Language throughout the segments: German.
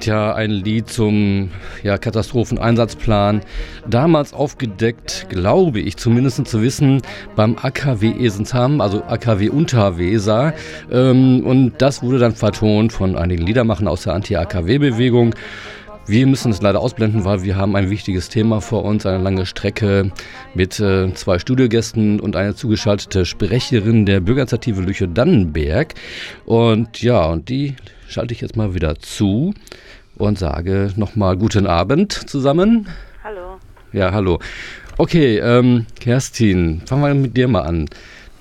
Tja, ein Lied zum ja, Katastropheneinsatzplan. Damals aufgedeckt, glaube ich zumindest zu wissen, beim AKW Esensham, also AKW Unterweser. Ähm, und das wurde dann vertont von einigen Liedermachern aus der Anti-AKW-Bewegung. Wir müssen es leider ausblenden, weil wir haben ein wichtiges Thema vor uns, eine lange Strecke mit äh, zwei Studiogästen und eine zugeschaltete Sprecherin der Bürgerinitiative Lüche Dannenberg. Und ja, und die schalte ich jetzt mal wieder zu und sage nochmal guten Abend zusammen. Hallo. Ja, hallo. Okay, ähm, Kerstin, fangen wir mit dir mal an.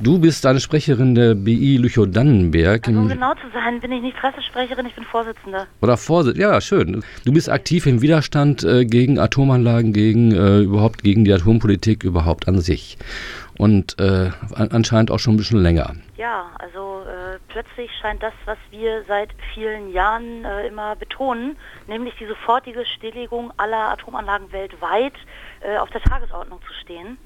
Du bist eine Sprecherin der BI Lüchow-Dannenberg. Also, um genau zu sein, bin ich nicht Pressesprecherin, ich bin Vorsitzende. Oder Vorsitzende, ja, schön. Du bist aktiv im Widerstand äh, gegen Atomanlagen, gegen äh, überhaupt gegen die Atompolitik überhaupt an sich. Und äh, anscheinend auch schon ein bisschen länger. Ja, also äh, plötzlich scheint das, was wir seit vielen Jahren äh, immer betonen, nämlich die sofortige Stilllegung aller Atomanlagen weltweit, äh, auf der Tagesordnung zu stehen.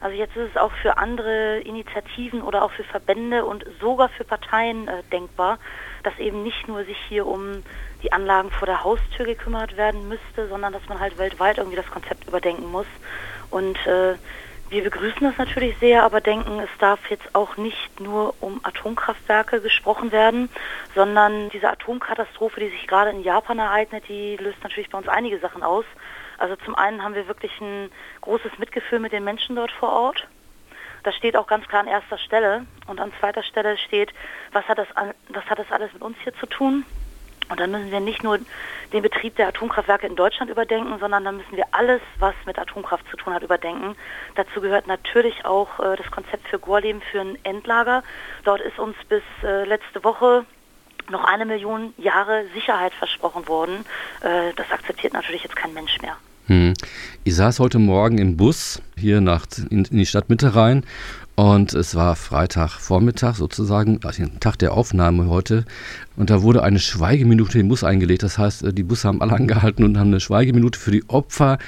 Also jetzt ist es auch für andere Initiativen oder auch für Verbände und sogar für Parteien äh, denkbar, dass eben nicht nur sich hier um die Anlagen vor der Haustür gekümmert werden müsste, sondern dass man halt weltweit irgendwie das Konzept überdenken muss. Und äh, wir begrüßen das natürlich sehr, aber denken, es darf jetzt auch nicht nur um Atomkraftwerke gesprochen werden, sondern diese Atomkatastrophe, die sich gerade in Japan ereignet, die löst natürlich bei uns einige Sachen aus. Also zum einen haben wir wirklich ein großes Mitgefühl mit den Menschen dort vor Ort. Das steht auch ganz klar an erster Stelle. Und an zweiter Stelle steht, was hat das, was hat das alles mit uns hier zu tun? Und dann müssen wir nicht nur den Betrieb der Atomkraftwerke in Deutschland überdenken, sondern dann müssen wir alles, was mit Atomkraft zu tun hat, überdenken. Dazu gehört natürlich auch äh, das Konzept für Gorleben für ein Endlager. Dort ist uns bis äh, letzte Woche noch eine Million Jahre Sicherheit versprochen worden. Äh, das akzeptiert natürlich jetzt kein Mensch mehr. Hm. Ich saß heute Morgen im Bus hier nach, in, in die Stadtmitte rein und es war Freitagvormittag sozusagen, also den Tag der Aufnahme heute. Und da wurde eine Schweigeminute im Bus eingelegt. Das heißt, äh, die Busse haben alle angehalten und haben eine Schweigeminute für die Opfer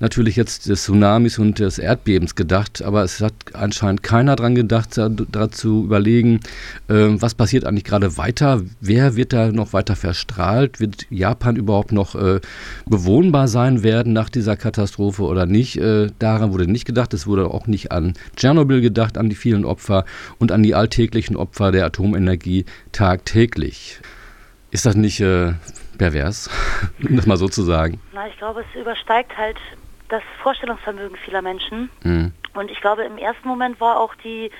natürlich jetzt des Tsunamis und des Erdbebens gedacht, aber es hat anscheinend keiner dran gedacht, dazu überlegen, äh, was passiert eigentlich gerade weiter, wer wird da noch weiter verstrahlt, wird Japan überhaupt noch äh, bewohnbar sein werden nach dieser Katastrophe oder nicht. Äh, daran wurde nicht gedacht, es wurde auch nicht an Tschernobyl gedacht, an die vielen Opfer und an die alltäglichen Opfer der Atomenergie tagtäglich. Ist das nicht äh, pervers, um das mal so zu sagen? Na, ich glaube, es übersteigt halt das Vorstellungsvermögen vieler Menschen. Mhm. Und ich glaube, im ersten Moment war auch die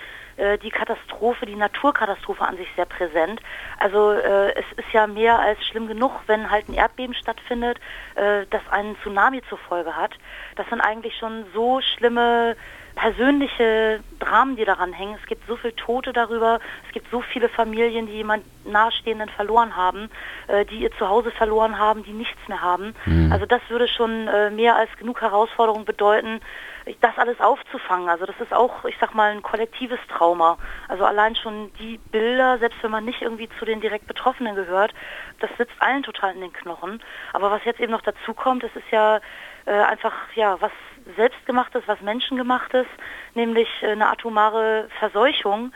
äh, die Katastrophe, die Naturkatastrophe an sich sehr präsent. Also äh, es ist ja mehr als schlimm genug, wenn halt ein Erdbeben stattfindet, äh, das einen Tsunami zur Folge hat. Das sind eigentlich schon so schlimme persönliche Dramen, die daran hängen. Es gibt so viele Tote darüber. Es gibt so viele Familien, die jemand Nahestehenden verloren haben, äh, die ihr Zuhause verloren haben, die nichts mehr haben. Mhm. Also das würde schon äh, mehr als genug Herausforderung bedeuten, das alles aufzufangen. Also das ist auch, ich sag mal, ein kollektives Trauma. Also allein schon die Bilder, selbst wenn man nicht irgendwie zu den direkt Betroffenen gehört, das sitzt allen total in den Knochen. Aber was jetzt eben noch dazu kommt, das ist ja äh, einfach ja was selbstgemachtes, was menschengemachtes, nämlich äh, eine atomare Verseuchung,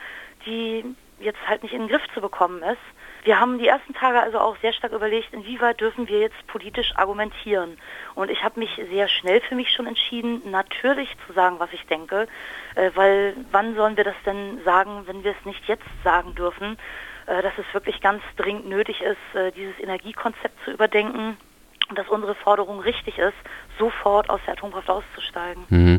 die jetzt halt nicht in den Griff zu bekommen ist. Wir haben die ersten Tage also auch sehr stark überlegt, inwieweit dürfen wir jetzt politisch argumentieren. Und ich habe mich sehr schnell für mich schon entschieden, natürlich zu sagen, was ich denke, äh, weil wann sollen wir das denn sagen, wenn wir es nicht jetzt sagen dürfen, äh, dass es wirklich ganz dringend nötig ist, dieses Energiekonzept zu überdenken dass unsere Forderung richtig ist, sofort aus der Atomkraft auszusteigen. Mhm.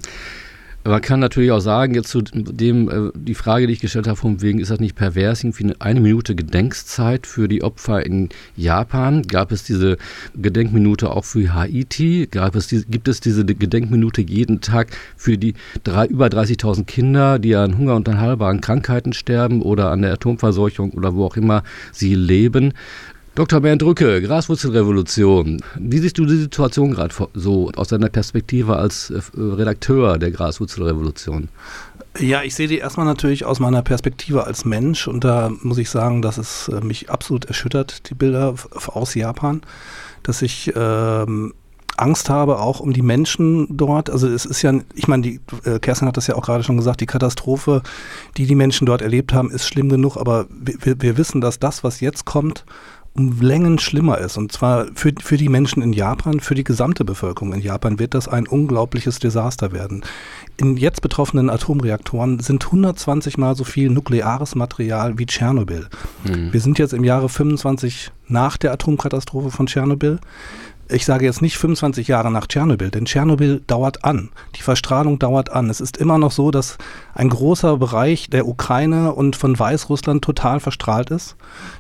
Man kann natürlich auch sagen, jetzt zu dem, äh, die Frage, die ich gestellt habe, von wegen, ist das nicht pervers, irgendwie eine Minute Gedenkzeit für die Opfer in Japan? Gab es diese Gedenkminute auch für Haiti? Gab es die, gibt es diese Gedenkminute jeden Tag für die drei, über 30.000 Kinder, die an Hunger und an halbaren Krankheiten sterben oder an der Atomverseuchung oder wo auch immer sie leben? Dr. Bernd Rücke, Graswurzelrevolution. Wie siehst du die Situation gerade so aus deiner Perspektive als äh, Redakteur der Graswurzelrevolution? Ja, ich sehe die erstmal natürlich aus meiner Perspektive als Mensch und da muss ich sagen, dass es äh, mich absolut erschüttert, die Bilder aus Japan, dass ich ähm, Angst habe, auch um die Menschen dort. Also es ist ja, ich meine, die äh, Kerstin hat das ja auch gerade schon gesagt, die Katastrophe, die die Menschen dort erlebt haben, ist schlimm genug, aber wir, wir wissen, dass das, was jetzt kommt, um Längen schlimmer ist. Und zwar für, für die Menschen in Japan, für die gesamte Bevölkerung in Japan wird das ein unglaubliches Desaster werden. In jetzt betroffenen Atomreaktoren sind 120 mal so viel nukleares Material wie Tschernobyl. Mhm. Wir sind jetzt im Jahre 25 nach der Atomkatastrophe von Tschernobyl ich sage jetzt nicht 25 Jahre nach Tschernobyl, denn Tschernobyl dauert an. Die Verstrahlung dauert an. Es ist immer noch so, dass ein großer Bereich der Ukraine und von Weißrussland total verstrahlt ist.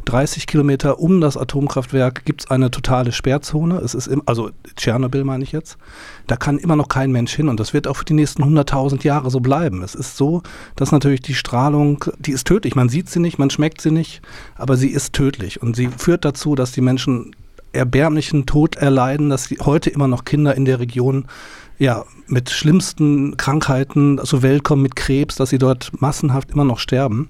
30 Kilometer um das Atomkraftwerk gibt es eine totale Sperrzone. Es ist im, also Tschernobyl meine ich jetzt. Da kann immer noch kein Mensch hin und das wird auch für die nächsten 100.000 Jahre so bleiben. Es ist so, dass natürlich die Strahlung, die ist tödlich. Man sieht sie nicht, man schmeckt sie nicht, aber sie ist tödlich und sie führt dazu, dass die Menschen erbärmlichen Tod erleiden, dass heute immer noch Kinder in der Region ja, mit schlimmsten Krankheiten zur Welt kommen, mit Krebs, dass sie dort massenhaft immer noch sterben.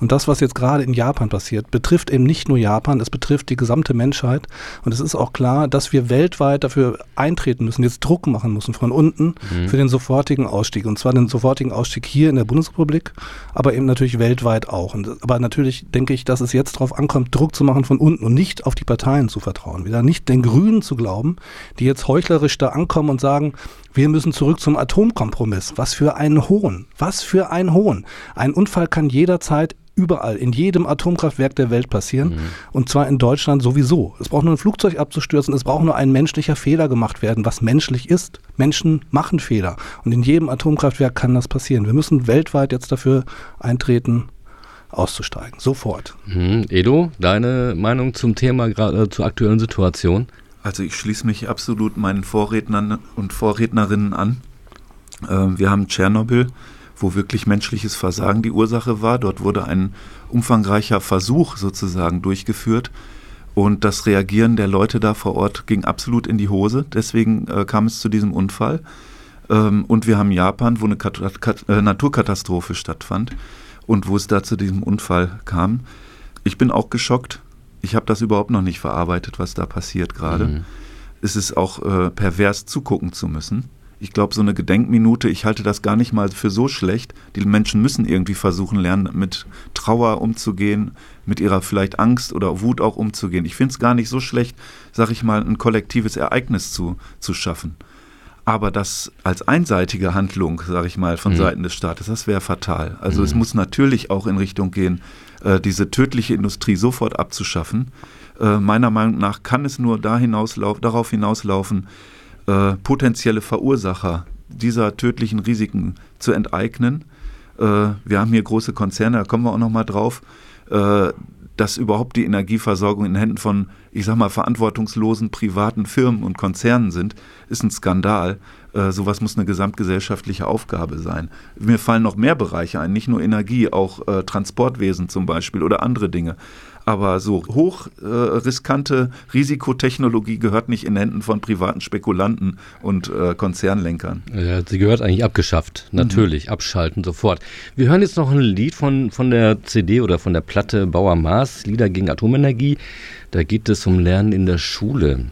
Und das, was jetzt gerade in Japan passiert, betrifft eben nicht nur Japan, es betrifft die gesamte Menschheit. Und es ist auch klar, dass wir weltweit dafür eintreten müssen, jetzt Druck machen müssen von unten mhm. für den sofortigen Ausstieg. Und zwar den sofortigen Ausstieg hier in der Bundesrepublik, aber eben natürlich weltweit auch. Und, aber natürlich denke ich, dass es jetzt darauf ankommt, Druck zu machen von unten und nicht auf die Parteien zu vertrauen. Wieder nicht den Grünen zu glauben, die jetzt heuchlerisch da ankommen und sagen, wir müssen zurück zum Atomkompromiss. Was für ein Hohn. Was für ein Hohn. Ein Unfall kann jederzeit überall, in jedem Atomkraftwerk der Welt passieren. Mhm. Und zwar in Deutschland sowieso. Es braucht nur ein Flugzeug abzustürzen, es braucht nur ein menschlicher Fehler gemacht werden, was menschlich ist. Menschen machen Fehler. Und in jedem Atomkraftwerk kann das passieren. Wir müssen weltweit jetzt dafür eintreten, auszusteigen. Sofort. Mhm. Edo, deine Meinung zum Thema, äh, zur aktuellen Situation? Also ich schließe mich absolut meinen Vorrednern und Vorrednerinnen an. Ähm, wir haben Tschernobyl, wo wirklich menschliches Versagen die Ursache war. Dort wurde ein umfangreicher Versuch sozusagen durchgeführt. Und das Reagieren der Leute da vor Ort ging absolut in die Hose. Deswegen äh, kam es zu diesem Unfall. Ähm, und wir haben Japan, wo eine Kat Kat äh, Naturkatastrophe stattfand und wo es da zu diesem Unfall kam. Ich bin auch geschockt, ich habe das überhaupt noch nicht verarbeitet, was da passiert gerade. Mhm. Es ist auch äh, pervers zugucken zu müssen. Ich glaube, so eine Gedenkminute, ich halte das gar nicht mal für so schlecht. Die Menschen müssen irgendwie versuchen, lernen, mit Trauer umzugehen, mit ihrer vielleicht Angst oder Wut auch umzugehen. Ich finde es gar nicht so schlecht, sag ich mal, ein kollektives Ereignis zu, zu schaffen. Aber das als einseitige Handlung, sage ich mal, von mhm. Seiten des Staates, das wäre fatal. Also mhm. es muss natürlich auch in Richtung gehen, äh, diese tödliche Industrie sofort abzuschaffen. Äh, meiner Meinung nach kann es nur da hinauslauf, darauf hinauslaufen, äh, potenzielle Verursacher dieser tödlichen Risiken zu enteignen. Äh, wir haben hier große Konzerne, da kommen wir auch noch mal drauf, äh, dass überhaupt die Energieversorgung in Händen von, ich sag mal, verantwortungslosen privaten Firmen und Konzernen sind, ist ein Skandal. Äh, sowas muss eine gesamtgesellschaftliche Aufgabe sein. Mir fallen noch mehr Bereiche ein, nicht nur Energie, auch äh, Transportwesen zum Beispiel oder andere Dinge. Aber so hochriskante äh, Risikotechnologie gehört nicht in Händen von privaten Spekulanten und äh, Konzernlenkern. Ja, sie gehört eigentlich abgeschafft. Natürlich, mhm. abschalten sofort. Wir hören jetzt noch ein Lied von, von der CD oder von der Platte Bauer Maas, Lieder gegen Atomenergie. Da geht es um Lernen in der Schule.